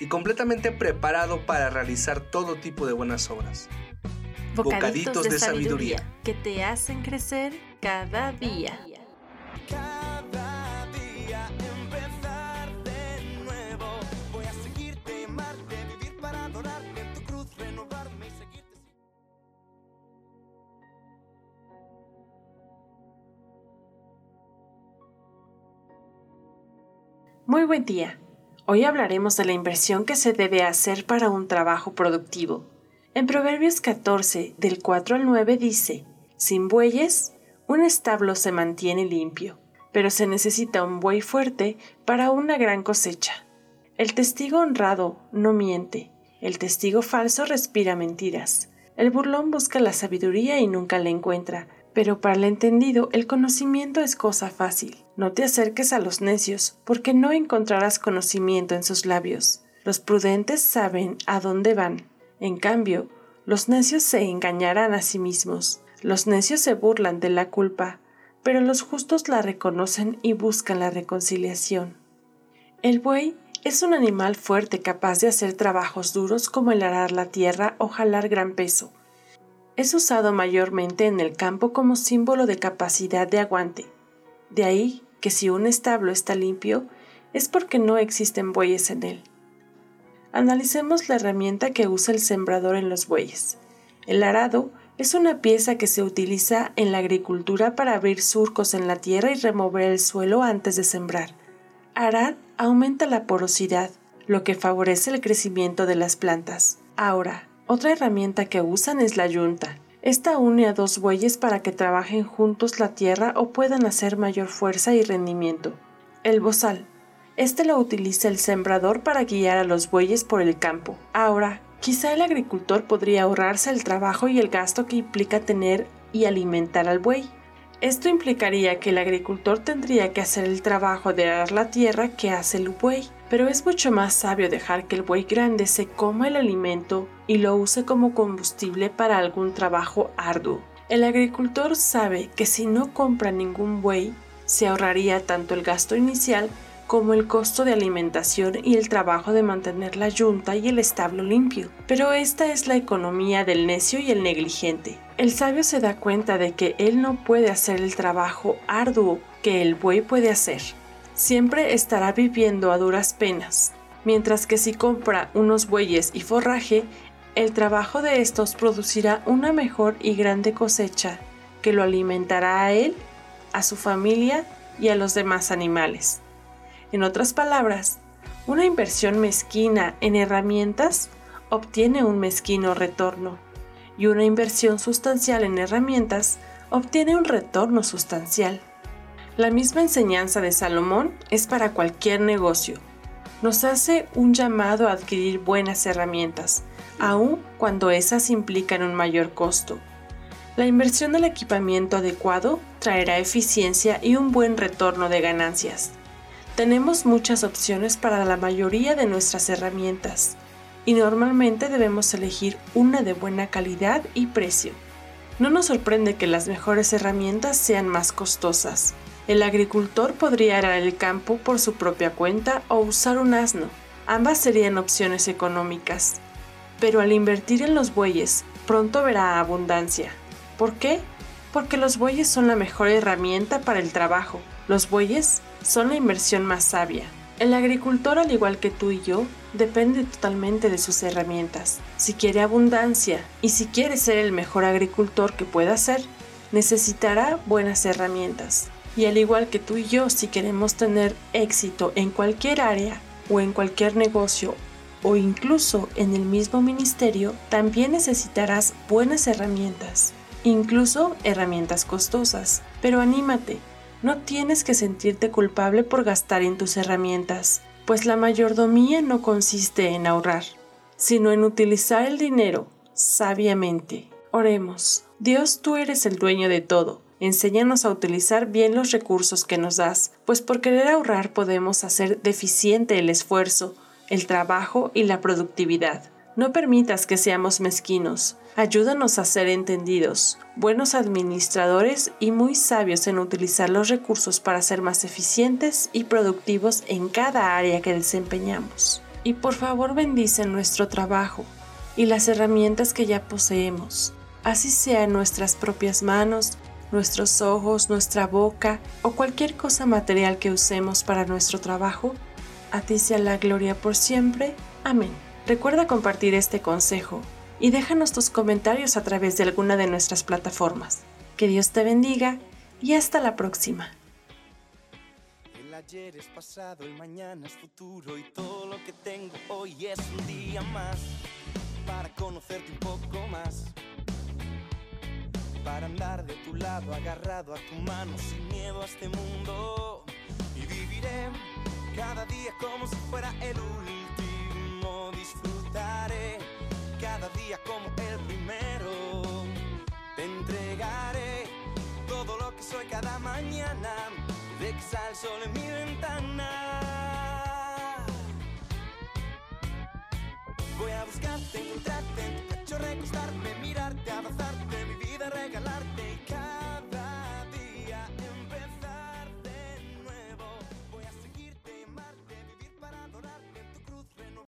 y completamente preparado para realizar todo tipo de buenas obras. Bocaditos, de, sabiduría que te hacen crecer cada día. Cada día empezar de nuevo. Voy a seguirte, amarte, vivir para adorarte en tu cruz, renovarme y seguirte. Muy buen día. Hoy hablaremos de la inversión que se debe hacer para un trabajo productivo. En Proverbios 14, del 4 al 9 dice, Sin bueyes, un establo se mantiene limpio, pero se necesita un buey fuerte para una gran cosecha. El testigo honrado no miente, el testigo falso respira mentiras. El burlón busca la sabiduría y nunca la encuentra, pero para el entendido el conocimiento es cosa fácil. No te acerques a los necios, porque no encontrarás conocimiento en sus labios. Los prudentes saben a dónde van. En cambio, los necios se engañarán a sí mismos. Los necios se burlan de la culpa, pero los justos la reconocen y buscan la reconciliación. El buey es un animal fuerte capaz de hacer trabajos duros como el arar la tierra o jalar gran peso. Es usado mayormente en el campo como símbolo de capacidad de aguante. De ahí que si un establo está limpio, es porque no existen bueyes en él. Analicemos la herramienta que usa el sembrador en los bueyes. El arado es una pieza que se utiliza en la agricultura para abrir surcos en la tierra y remover el suelo antes de sembrar. Arar aumenta la porosidad, lo que favorece el crecimiento de las plantas. Ahora, otra herramienta que usan es la yunta. Esta une a dos bueyes para que trabajen juntos la tierra o puedan hacer mayor fuerza y rendimiento. El bozal. Este lo utiliza el sembrador para guiar a los bueyes por el campo. Ahora, quizá el agricultor podría ahorrarse el trabajo y el gasto que implica tener y alimentar al buey. Esto implicaría que el agricultor tendría que hacer el trabajo de arar la tierra que hace el buey, pero es mucho más sabio dejar que el buey grande se coma el alimento y lo use como combustible para algún trabajo arduo. El agricultor sabe que si no compra ningún buey, se ahorraría tanto el gasto inicial como el costo de alimentación y el trabajo de mantener la yunta y el establo limpio. Pero esta es la economía del necio y el negligente. El sabio se da cuenta de que él no puede hacer el trabajo arduo que el buey puede hacer. Siempre estará viviendo a duras penas, mientras que si compra unos bueyes y forraje, el trabajo de estos producirá una mejor y grande cosecha que lo alimentará a él, a su familia y a los demás animales. En otras palabras, una inversión mezquina en herramientas obtiene un mezquino retorno y una inversión sustancial en herramientas obtiene un retorno sustancial. La misma enseñanza de Salomón es para cualquier negocio. Nos hace un llamado a adquirir buenas herramientas, aun cuando esas implican un mayor costo. La inversión del equipamiento adecuado traerá eficiencia y un buen retorno de ganancias. Tenemos muchas opciones para la mayoría de nuestras herramientas y normalmente debemos elegir una de buena calidad y precio. No nos sorprende que las mejores herramientas sean más costosas. El agricultor podría arar el campo por su propia cuenta o usar un asno. Ambas serían opciones económicas. Pero al invertir en los bueyes, pronto verá abundancia. ¿Por qué? Porque los bueyes son la mejor herramienta para el trabajo. Los bueyes son la inversión más sabia. El agricultor, al igual que tú y yo, depende totalmente de sus herramientas. Si quiere abundancia y si quiere ser el mejor agricultor que pueda ser, necesitará buenas herramientas. Y al igual que tú y yo, si queremos tener éxito en cualquier área o en cualquier negocio o incluso en el mismo ministerio, también necesitarás buenas herramientas, incluso herramientas costosas. Pero anímate, no tienes que sentirte culpable por gastar en tus herramientas, pues la mayordomía no consiste en ahorrar, sino en utilizar el dinero sabiamente. Oremos. Dios, tú eres el dueño de todo. Enséñanos a utilizar bien los recursos que nos das, pues por querer ahorrar podemos hacer deficiente el esfuerzo, el trabajo y la productividad. No permitas que seamos mezquinos. Ayúdanos a ser entendidos, buenos administradores y muy sabios en utilizar los recursos para ser más eficientes y productivos en cada área que desempeñamos. Y por favor bendice nuestro trabajo y las herramientas que ya poseemos, así sea en nuestras propias manos, nuestros ojos, nuestra boca o cualquier cosa material que usemos para nuestro trabajo. A ti sea la gloria por siempre. Amén. Recuerda compartir este consejo y déjanos tus comentarios a través de alguna de nuestras plataformas. Que Dios te bendiga y hasta la próxima. El ayer es pasado, el mañana es futuro y todo lo que tengo hoy es un día más para conocerte un poco más. Para andar de tu lado, agarrado a tu mano, sin miedo a este mundo. Y viviré cada día como si fuera el último. Disfrutaré cada día como el primero. Te entregaré todo lo que soy cada mañana. De que sale el sol en mi ventana. Voy a buscarte,